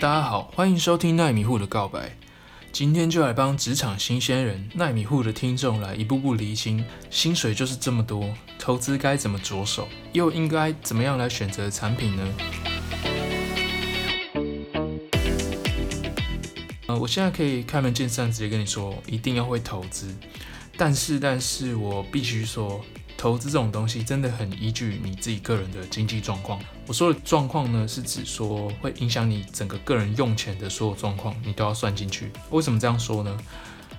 大家好，欢迎收听奈米户的告白。今天就来帮职场新鲜人、奈米户的听众来一步步厘清：薪水就是这么多，投资该怎么着手，又应该怎么样来选择产品呢？呃，我现在可以开门见山直接跟你说，一定要会投资。但是，但是我必须说。投资这种东西真的很依据你自己个人的经济状况。我说的状况呢，是指说会影响你整个个人用钱的所有状况，你都要算进去。为什么这样说呢？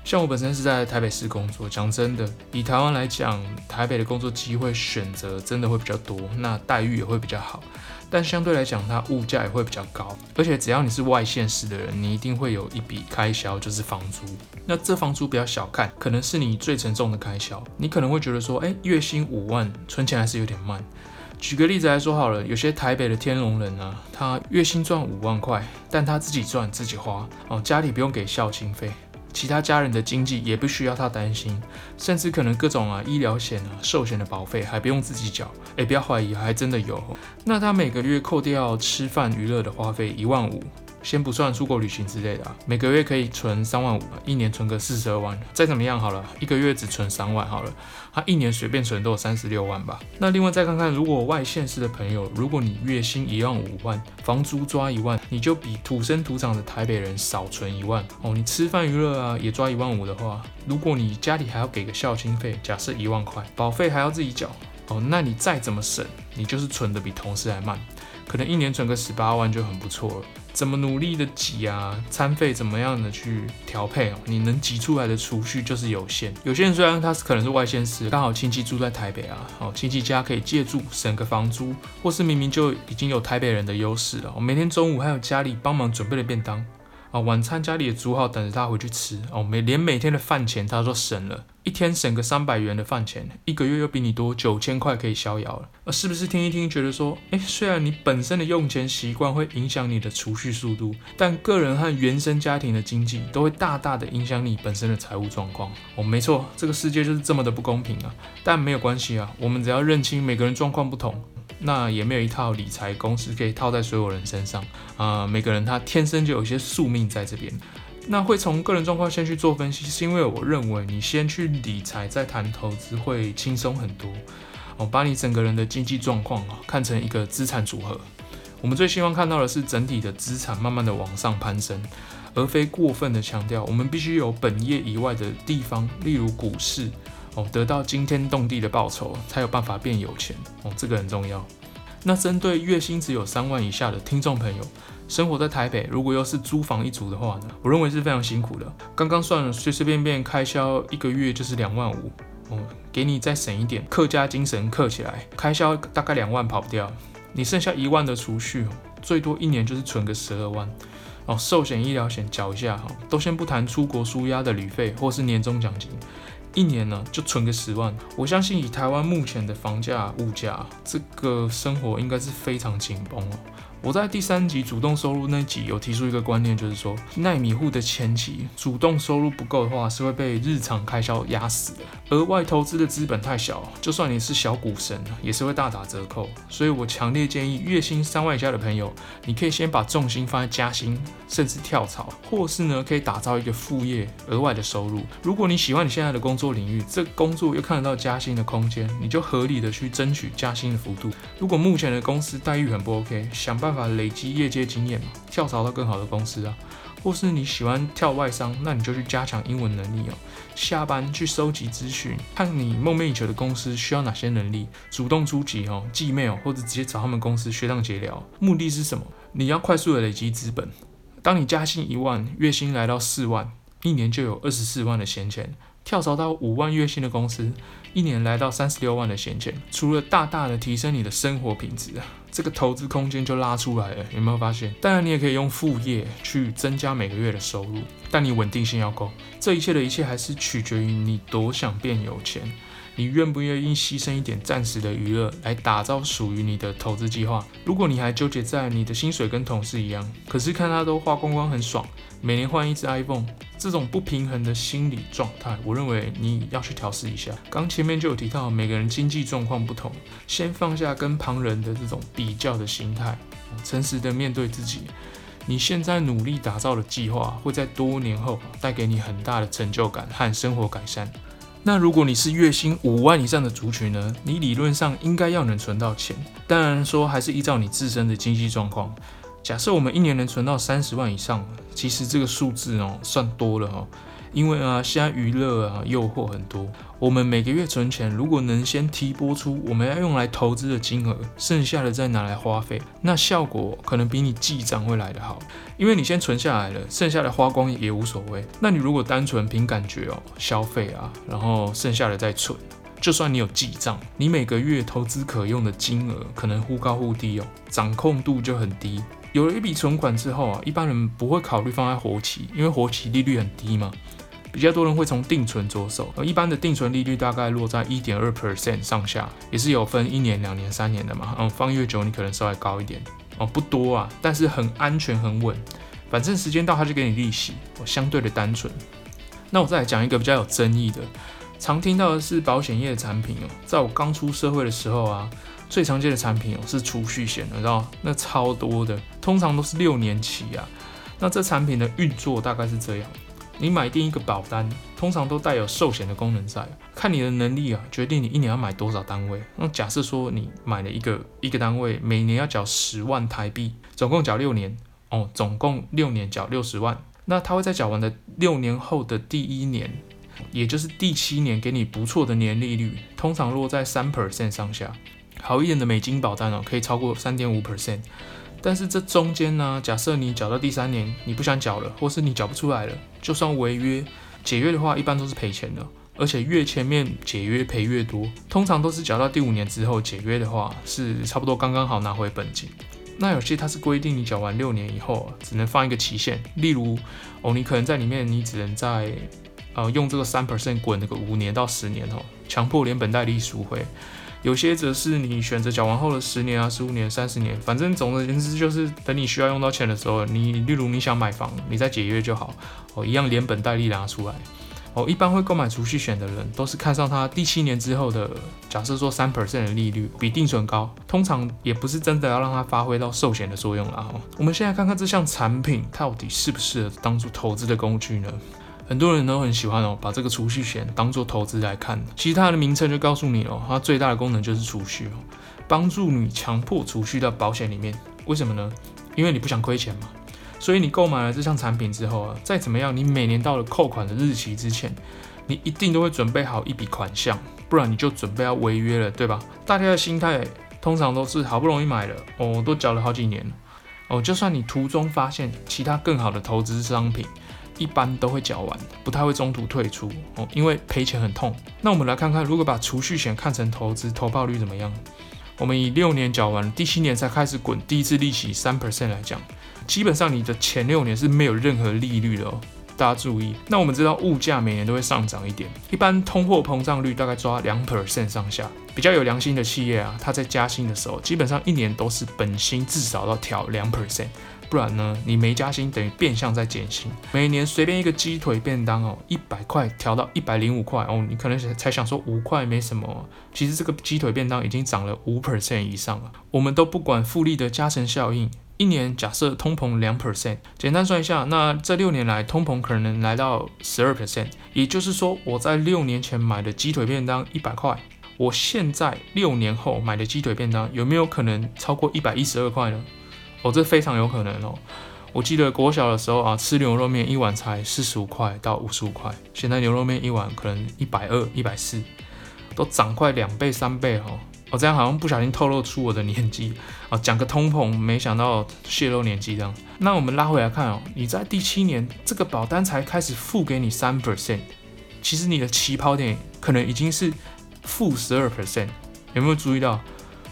像我本身是在台北市工作，讲真的，以台湾来讲，台北的工作机会选择真的会比较多，那待遇也会比较好。但相对来讲，它物价也会比较高，而且只要你是外县市的人，你一定会有一笔开销，就是房租。那这房租不要小看，可能是你最沉重的开销。你可能会觉得说，哎，月薪五万，存钱还是有点慢。举个例子来说好了，有些台北的天龙人啊，他月薪赚五万块，但他自己赚自己花，哦，家里不用给孝亲费。其他家人的经济也不需要他担心，甚至可能各种啊医疗险啊寿险的保费还不用自己缴，哎，不要怀疑，还真的有。那他每个月扣掉吃饭娱乐的花费一万五。先不算出国旅行之类的啊，每个月可以存三万五，一年存个四十二万，再怎么样好了，一个月只存三万好了，他一年随便存都有三十六万吧。那另外再看看，如果外县市的朋友，如果你月薪一万五万，房租抓一万，你就比土生土长的台北人少存一万哦。你吃饭娱乐啊也抓一万五的话，如果你家里还要给个孝亲费，假设一万块，保费还要自己缴哦，那你再怎么省，你就是存的比同事还慢，可能一年存个十八万就很不错了。怎么努力的挤啊，餐费怎么样的去调配哦？你能挤出来的储蓄就是有限。有些人虽然他是可能是外县市，刚好亲戚住在台北啊，哦，亲戚家可以借住省个房租，或是明明就已经有台北人的优势了，我每天中午还有家里帮忙准备的便当。啊，晚餐家里也煮好，等着他回去吃哦。每连每天的饭钱他都省了，一天省个三百元的饭钱，一个月又比你多九千块可以逍遥了。呃，是不是听一听觉得说，诶，虽然你本身的用钱习惯会影响你的储蓄速度，但个人和原生家庭的经济都会大大的影响你本身的财务状况。哦，没错，这个世界就是这么的不公平啊。但没有关系啊，我们只要认清每个人状况不同。那也没有一套理财公式可以套在所有人身上啊、每个人他天生就有一些宿命在这边。那会从个人状况先去做分析，是因为我认为你先去理财再谈投资会轻松很多。哦，把你整个人的经济状况啊看成一个资产组合，我们最希望看到的是整体的资产慢慢的往上攀升，而非过分的强调我们必须有本业以外的地方，例如股市。哦，得到惊天动地的报酬，才有办法变有钱哦，这个很重要。那针对月薪只有三万以下的听众朋友，生活在台北，如果又是租房一族的话呢，我认为是非常辛苦的。刚刚算了，随随便便开销一个月就是两万五哦，给你再省一点，客家精神刻起来，开销大概两万跑不掉，你剩下一万的储蓄，最多一年就是存个十二万哦。寿险、医疗险缴一下哈，都先不谈出国输压的旅费或是年终奖金。一年呢，就存个十万，我相信以台湾目前的房价、物价，这个生活应该是非常紧绷哦。我在第三集主动收入那集有提出一个观念，就是说，奈米户的前期主动收入不够的话，是会被日常开销压死的。额外投资的资本太小，就算你是小股神，也是会大打折扣。所以我强烈建议，月薪三万以下的朋友，你可以先把重心放在加薪，甚至跳槽，或是呢，可以打造一个副业，额外的收入。如果你喜欢你现在的工作领域，这工作又看得到加薪的空间，你就合理的去争取加薪的幅度。如果目前的公司待遇很不 OK，想办办法累积业界经验嘛，跳槽到更好的公司啊，或是你喜欢跳外商，那你就去加强英文能力哦。下班去收集资讯，看你梦寐以求的公司需要哪些能力，主动出击哦，寄 mail 或者直接找他们公司学长姐聊。目的是什么？你要快速的累积资本。当你加薪一万，月薪来到四万，一年就有二十四万的闲钱。跳槽到五万月薪的公司，一年来到三十六万的闲钱，除了大大的提升你的生活品质，这个投资空间就拉出来了。有没有发现？当然，你也可以用副业去增加每个月的收入，但你稳定性要够。这一切的一切还是取决于你多想变有钱，你愿不愿意牺牲一点暂时的娱乐来打造属于你的投资计划。如果你还纠结在你的薪水跟同事一样，可是看他都花光光很爽。每年换一只 iPhone，这种不平衡的心理状态，我认为你要去调试一下。刚前面就有提到，每个人经济状况不同，先放下跟旁人的这种比较的心态，诚实的面对自己。你现在努力打造的计划会在多年后带给你很大的成就感和生活改善。那如果你是月薪五万以上的族群呢？你理论上应该要能存到钱，当然说还是依照你自身的经济状况。假设我们一年能存到三十万以上，其实这个数字哦算多了哦。因为啊，现在娱乐啊诱惑很多，我们每个月存钱，如果能先提拨出我们要用来投资的金额，剩下的再拿来花费，那效果可能比你记账会来得好。因为你先存下来了，剩下的花光也无所谓。那你如果单纯凭感觉哦消费啊，然后剩下的再存，就算你有记账，你每个月投资可用的金额可能忽高忽低哦，掌控度就很低。有了一笔存款之后啊，一般人不会考虑放在活期，因为活期利率很低嘛。比较多人会从定存着手，而一般的定存利率大概落在一点二 percent 上下，也是有分一年、两年、三年的嘛。嗯，放越久你可能稍微高一点哦，不多啊，但是很安全、很稳。反正时间到它就给你利息，哦，相对的单纯。那我再来讲一个比较有争议的，常听到的是保险业的产品哦。在我刚出社会的时候啊，最常见的产品哦是储蓄险，你知道那超多的，通常都是六年期啊。那这产品的运作大概是这样。你买定一个保单，通常都带有寿险的功能在，看你的能力啊，决定你一年要买多少单位。那假设说你买了一个一个单位，每年要缴十万台币，总共缴六年哦，总共六年缴六十万。那他会在缴完的六年后的第一年，也就是第七年，给你不错的年利率，通常落在三 percent 上下。好一点的美金保单哦，可以超过三点五 percent。但是这中间呢，假设你缴到第三年，你不想缴了，或是你缴不出来了，就算违约解约的话，一般都是赔钱的，而且越前面解约赔越多，通常都是缴到第五年之后解约的话，是差不多刚刚好拿回本金。那有些它是规定你缴完六年以后，只能放一个期限，例如哦，你可能在里面你只能在呃用这个三 percent 滚那个五年到十年哦，强迫连本带利赎回。有些则是你选择缴完后的十年啊、十五年、三十年，反正总而言之就是等你需要用到钱的时候，你例如你想买房，你再解约就好，哦，一样连本带利拿出来。哦，一般会购买储蓄险的人都是看上它第七年之后的，假设说三 percent 的利率比定存高，通常也不是真的要让它发挥到寿险的作用啦。我们现在看看这项产品到底适不适合当做投资的工具呢？很多人都很喜欢哦，把这个储蓄险当做投资来看。其实它的名称就告诉你哦，它最大的功能就是储蓄哦，帮助你强迫储蓄到保险里面。为什么呢？因为你不想亏钱嘛。所以你购买了这项产品之后啊，再怎么样，你每年到了扣款的日期之前，你一定都会准备好一笔款项，不然你就准备要违约了，对吧？大家的心态通常都是好不容易买了哦，都缴了好几年哦，就算你途中发现其他更好的投资商品。一般都会缴完，不太会中途退出哦，因为赔钱很痛。那我们来看看，如果把储蓄险看成投资，投报率怎么样？我们以六年缴完，第七年才开始滚第一次利息三 percent 来讲，基本上你的前六年是没有任何利率的哦。大家注意，那我们知道物价每年都会上涨一点，一般通货膨胀率大概抓两 percent 上下。比较有良心的企业啊，它在加薪的时候，基本上一年都是本薪至少要调两 percent。不然呢，你没加薪等于变相在减薪。每年随便一个鸡腿便当哦，一百块调到一百零五块哦，你可能才想说五块没什么，其实这个鸡腿便当已经涨了五 percent 以上了。我们都不管复利的加成效应，一年假设通膨两 percent，简单算一下，那这六年来通膨可能来到十二 percent，也就是说我在六年前买的鸡腿便当一百块，我现在六年后买的鸡腿便当有没有可能超过一百一十二块呢？哦，这非常有可能哦。我记得国小的时候啊，吃牛肉面一碗才四十五块到五十五块，现在牛肉面一碗可能一百二、一百四，都涨快两倍、三倍哦。我这样好像不小心透露出我的年纪啊，讲个通膨，没想到泄露年纪这样。那我们拉回来看哦，你在第七年这个保单才开始付给你三 percent，其实你的起跑点可能已经是负十二 percent，有没有注意到？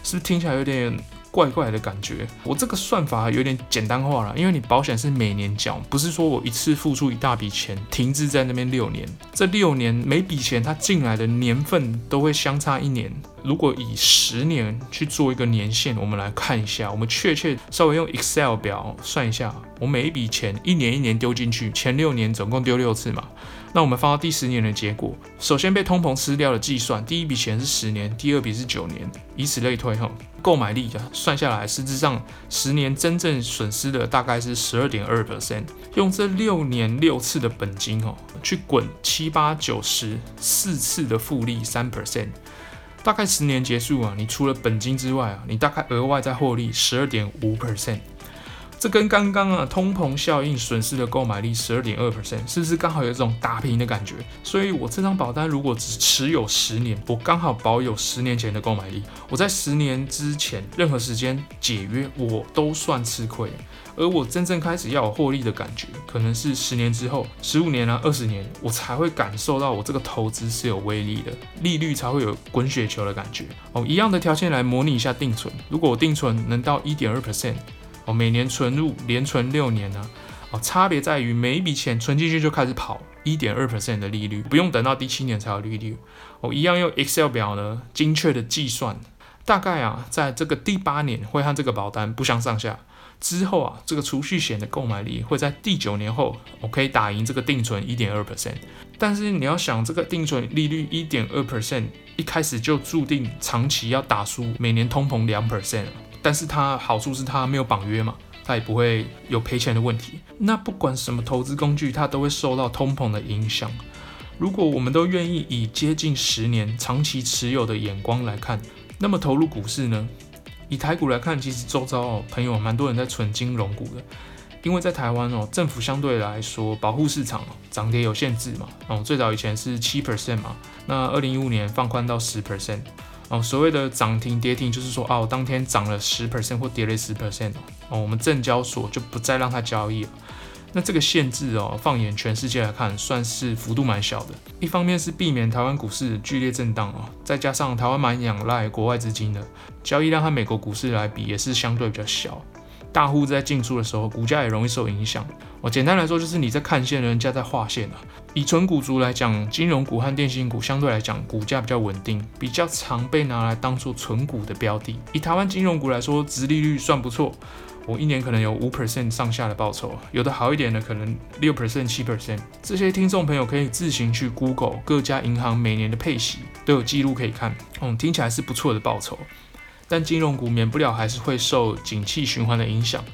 是不是听起来有点？怪怪的感觉，我这个算法有点简单化了，因为你保险是每年缴，不是说我一次付出一大笔钱，停滞在那边六年，这六年每笔钱它进来的年份都会相差一年，如果以十年去做一个年限，我们来看一下，我们确切稍微用 Excel 表算一下，我每一笔钱一年一年丢进去，前六年总共丢六次嘛。那我们放到第十年的结果，首先被通膨吃掉的计算，第一笔钱是十年，第二笔是九年，以此类推哈。购买力啊，算下来，实质上十年真正损失的大概是十二点二 percent。用这六年六次的本金哦，去滚七八九十四次的复利三 percent，大概十年结束啊，你除了本金之外啊，你大概额外再获利十二点五 percent。这跟刚刚啊通膨效应损失的购买力十二点二 percent，是不是刚好有这种打平的感觉？所以我这张保单如果只持有十年，我刚好保有十年前的购买力。我在十年之前任何时间解约，我都算吃亏。而我真正开始要有获利的感觉，可能是十年之后，十五年啊，二十年，我才会感受到我这个投资是有威力的，利率才会有滚雪球的感觉。哦，一样的条件来模拟一下定存，如果我定存能到一点二 percent。每年存入连存六年呢，哦，差别在于每一笔钱存进去就开始跑一点二 percent 的利率，不用等到第七年才有利率。哦，一样用 Excel 表呢，精确的计算，大概啊，在这个第八年会和这个保单不相上下。之后啊，这个储蓄险的购买力会在第九年后，我可以打赢这个定存一点二 percent。但是你要想，这个定存利率一点二 percent，一开始就注定长期要打输每年通膨两 percent。但是它好处是它没有绑约嘛，它也不会有赔钱的问题。那不管什么投资工具，它都会受到通膨的影响。如果我们都愿意以接近十年长期持有的眼光来看，那么投入股市呢？以台股来看，其实周遭哦朋友蛮多人在存金融股的，因为在台湾哦政府相对来说保护市场，涨跌有限制嘛。哦，最早以前是七 percent 嘛，那二零一五年放宽到十 percent。哦，所谓的涨停跌停，就是说，哦，当天涨了十 percent 或跌了十 percent，哦，我们证交所就不再让它交易了。那这个限制哦，放眼全世界来看，算是幅度蛮小的。一方面是避免台湾股市剧烈震荡哦，再加上台湾蛮仰赖国外资金的，交易量和美国股市来比也是相对比较小。大户在进出的时候，股价也容易受影响。我简单来说，就是你在看线，人家在画线啊。以纯股族来讲，金融股和电信股相对来讲，股价比较稳定，比较常被拿来当做存股的标的。以台湾金融股来说，殖利率算不错，我一年可能有五 percent 上下的报酬，有的好一点的可能六 percent、七 percent。这些听众朋友可以自行去 Google 各家银行每年的配息都有记录可以看，嗯，听起来是不错的报酬。但金融股免不了还是会受景气循环的影响，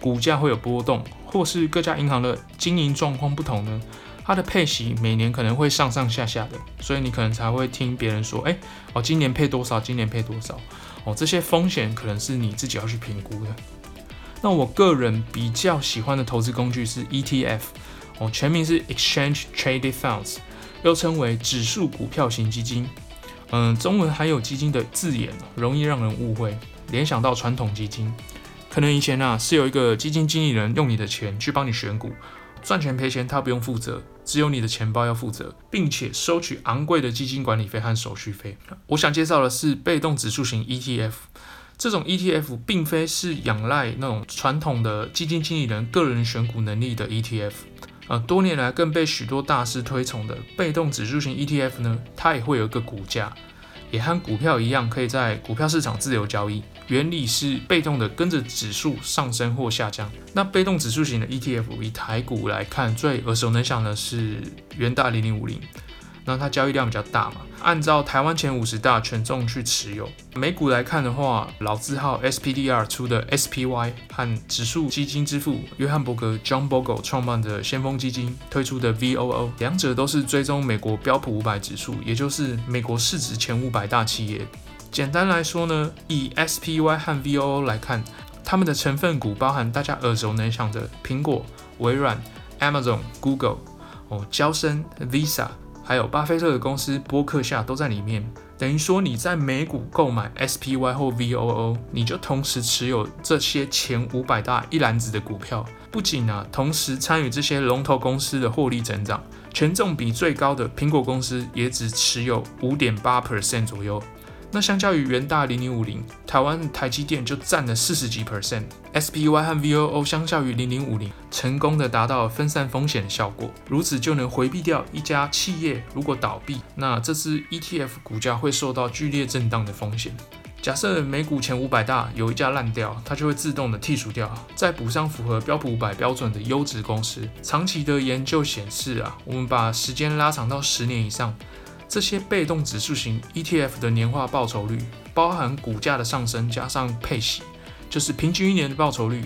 股价会有波动，或是各家银行的经营状况不同呢，它的配息每年可能会上上下下的，所以你可能才会听别人说，哎，哦，今年配多少，今年配多少，哦，这些风险可能是你自己要去评估的。那我个人比较喜欢的投资工具是 ETF，哦，全名是 Exchange Traded Funds，又称为指数股票型基金。嗯，中文含有基金的字眼，容易让人误会，联想到传统基金。可能以前啊，是有一个基金经理人用你的钱去帮你选股，赚钱赔钱他不用负责，只有你的钱包要负责，并且收取昂贵的基金管理费和手续费。我想介绍的是被动指数型 ETF，这种 ETF 并非是仰赖那种传统的基金经理人个人选股能力的 ETF。呃，多年来更被许多大师推崇的被动指数型 ETF 呢，它也会有一个股价，也和股票一样，可以在股票市场自由交易。原理是被动的跟着指数上升或下降。那被动指数型的 ETF 以台股来看，最耳熟能详的是元大零零五零。那它交易量比较大嘛，按照台湾前五十大权重去持有。美股来看的话，老字号 SPDR 出的 SPY 和指数基金之父约翰伯格 John Bogle 创办的先锋基金推出的 VOO，两者都是追踪美国标普五百指数，也就是美国市值前五百大企业。简单来说呢，以 SPY 和 VOO 来看，他们的成分股包含大家耳熟能详的苹果、微软、Amazon、Google、哦，交生、Visa。还有巴菲特的公司波克夏都在里面，等于说你在美股购买 SPY 或 VOO，你就同时持有这些前五百大一篮子的股票，不仅呢，同时参与这些龙头公司的获利增长，权重比最高的苹果公司也只持有五点八 percent 左右，那相较于元大零零五零，台湾台积电就占了四十几 percent。SPY 和 VOO 相较于零零五零，成功的达到分散风险的效果，如此就能回避掉一家企业如果倒闭，那这支 ETF 股价会受到剧烈震荡的风险。假设美股前五百大有一家烂掉，它就会自动的剔除掉，再补上符合标普五百标准的优质公司。长期的研究显示啊，我们把时间拉长到十年以上。这些被动指数型 ETF 的年化报酬率，包含股价的上升加上配息，就是平均一年的报酬率，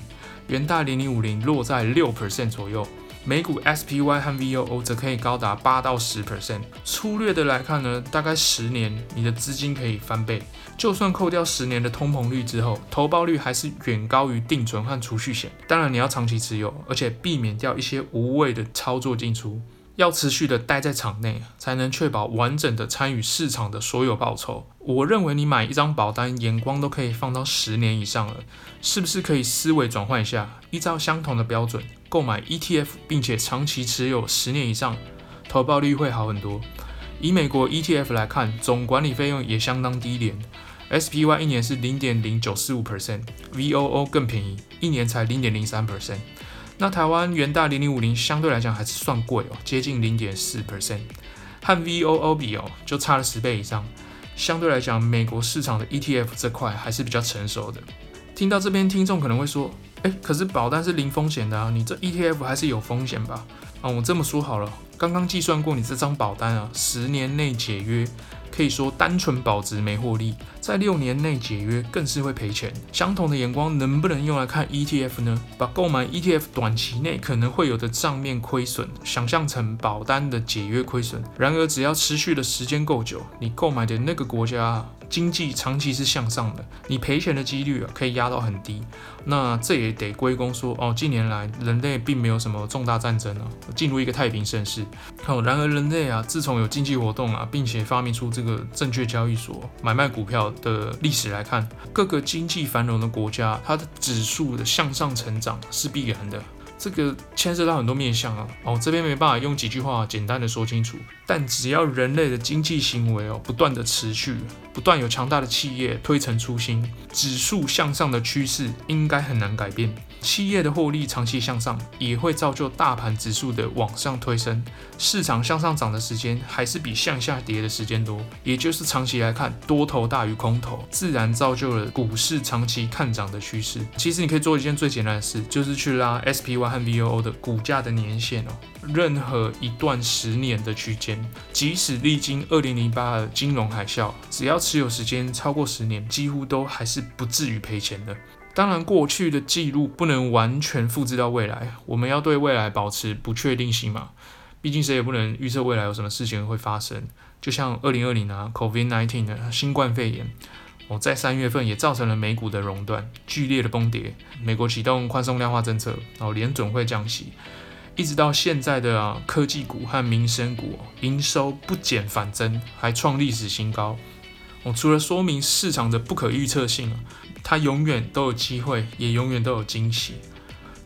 元大零零五零落在六 percent 左右，美股 SPY 和 VOO 则可以高达八到十 percent。粗略的来看呢，大概十年你的资金可以翻倍，就算扣掉十年的通膨率之后，投报率还是远高于定存和储蓄险。当然你要长期持有，而且避免掉一些无谓的操作进出。要持续的待在场内，才能确保完整的参与市场的所有报酬。我认为你买一张保单，眼光都可以放到十年以上了，是不是可以思维转换一下，依照相同的标准购买 ETF，并且长期持有十年以上，投报率会好很多。以美国 ETF 来看，总管理费用也相当低廉，SPY 一年是零点零九四五 percent，VOO 更便宜，一年才零点零三 percent。那台湾元大零零五零相对来讲还是算贵哦，接近零点四 percent，和 VOO 比哦就差了十倍以上。相对来讲，美国市场的 ETF 这块还是比较成熟的。听到这边，听众可能会说，诶，可是保单是零风险的啊，你这 ETF 还是有风险吧？啊，我这么说好了，刚刚计算过你这张保单啊，十年内解约。可以说单纯保值没获利，在六年内解约更是会赔钱。相同的眼光能不能用来看 ETF 呢？把购买 ETF 短期内可能会有的账面亏损想象成保单的解约亏损。然而，只要持续的时间够久，你购买的那个国家经济长期是向上的，你赔钱的几率啊可以压到很低。那这也得归功说哦，近年来人类并没有什么重大战争啊，进入一个太平盛世。好，然而人类啊，自从有经济活动啊，并且发明出这个。个证券交易所买卖股票的历史来看，各个经济繁荣的国家，它的指数的向上成长是必然的。这个牵涉到很多面向啊，哦，这边没办法用几句话简单的说清楚。但只要人类的经济行为哦不断的持续，不断有强大的企业推陈出新，指数向上的趋势应该很难改变。企业的获利长期向上，也会造就大盘指数的往上推升。市场向上涨的时间还是比向下跌的时间多，也就是长期来看，多头大于空头，自然造就了股市长期看涨的趋势。其实你可以做一件最简单的事，就是去拉 SPY 和 VOO 的股价的年线哦，任何一段十年的区间，即使历经二零零八的金融海啸，只要持有时间超过十年，几乎都还是不至于赔钱的。当然，过去的记录不能完全复制到未来，我们要对未来保持不确定性嘛。毕竟谁也不能预测未来有什么事情会发生。就像二零二零啊，COVID-19 的新冠肺炎，哦，在三月份也造成了美股的熔断，剧烈的崩跌。美国启动宽松量化政策，然后联准会降息，一直到现在的科技股和民生股营收不减反增，还创历史新高。哦，除了说明市场的不可预测性。它永远都有机会，也永远都有惊喜。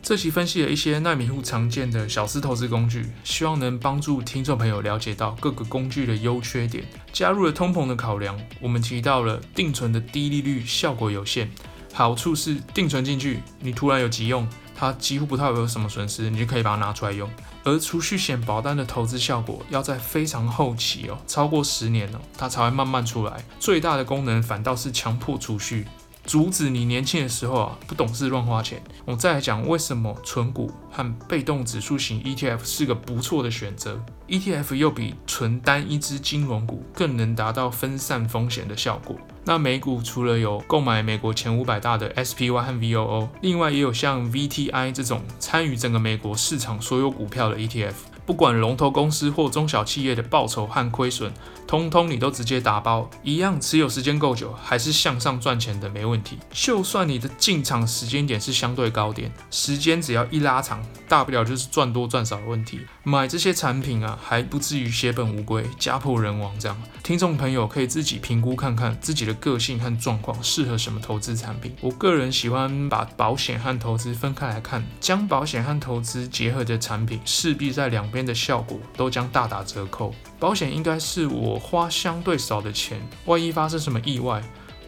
这期分析了一些奈米户常见的小资投资工具，希望能帮助听众朋友了解到各个工具的优缺点。加入了通膨的考量，我们提到了定存的低利率效果有限，好处是定存进去，你突然有急用，它几乎不太会有什么损失，你就可以把它拿出来用。而储蓄险保单的投资效果要在非常后期哦，超过十年哦，它才会慢慢出来。最大的功能反倒是强迫储蓄。阻止你年轻的时候啊不懂事乱花钱。我再来讲为什么存股和被动指数型 ETF 是个不错的选择。ETF 又比纯单一支金融股更能达到分散风险的效果。那美股除了有购买美国前五百大的 SPY 和 VOO，另外也有像 VTI 这种参与整个美国市场所有股票的 ETF。不管龙头公司或中小企业的报酬和亏损，通通你都直接打包，一样持有时间够久，还是向上赚钱的，没问题。就算你的进场时间点是相对高点，时间只要一拉长，大不了就是赚多赚少的问题。买这些产品啊，还不至于血本无归、家破人亡这样。听众朋友可以自己评估看看自己的个性和状况，适合什么投资产品。我个人喜欢把保险和投资分开来看，将保险和投资结合的产品，势必在两边。的效果都将大打折扣。保险应该是我花相对少的钱，万一发生什么意外，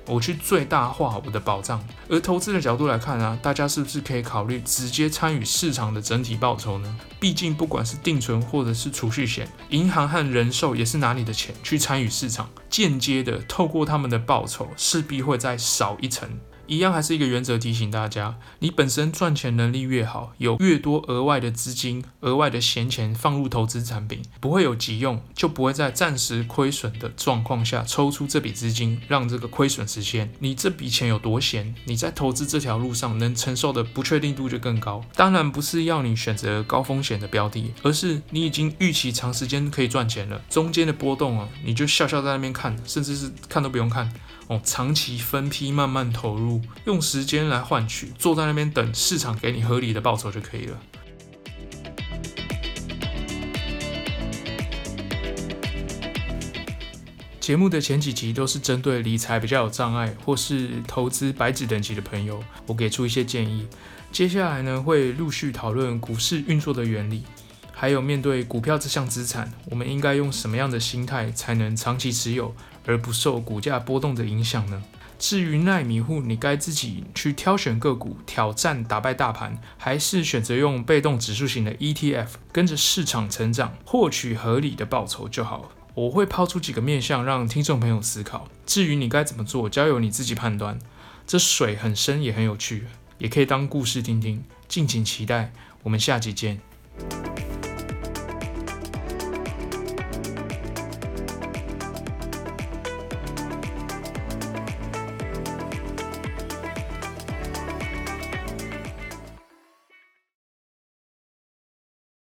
我去最大化我的保障。而投资的角度来看啊，大家是不是可以考虑直接参与市场的整体报酬呢？毕竟不管是定存或者是储蓄险，银行和人寿也是拿你的钱去参与市场，间接的透过他们的报酬，势必会再少一层。一样还是一个原则，提醒大家：你本身赚钱能力越好，有越多额外的资金、额外的闲钱放入投资产品，不会有急用，就不会在暂时亏损的状况下抽出这笔资金，让这个亏损实现。你这笔钱有多闲，你在投资这条路上能承受的不确定度就更高。当然不是要你选择高风险的标的，而是你已经预期长时间可以赚钱了，中间的波动啊，你就笑笑在那边看，甚至是看都不用看。哦，长期分批慢慢投入，用时间来换取，坐在那边等市场给你合理的报酬就可以了。节目的前几集都是针对理财比较有障碍或是投资白纸等级的朋友，我给出一些建议。接下来呢，会陆续讨论股市运作的原理，还有面对股票这项资产，我们应该用什么样的心态才能长期持有？而不受股价波动的影响呢？至于奈米户，你该自己去挑选个股，挑战打败大盘，还是选择用被动指数型的 ETF，跟着市场成长，获取合理的报酬就好。我会抛出几个面向让听众朋友思考。至于你该怎么做，交由你自己判断。这水很深，也很有趣，也可以当故事听听。敬请期待，我们下集见。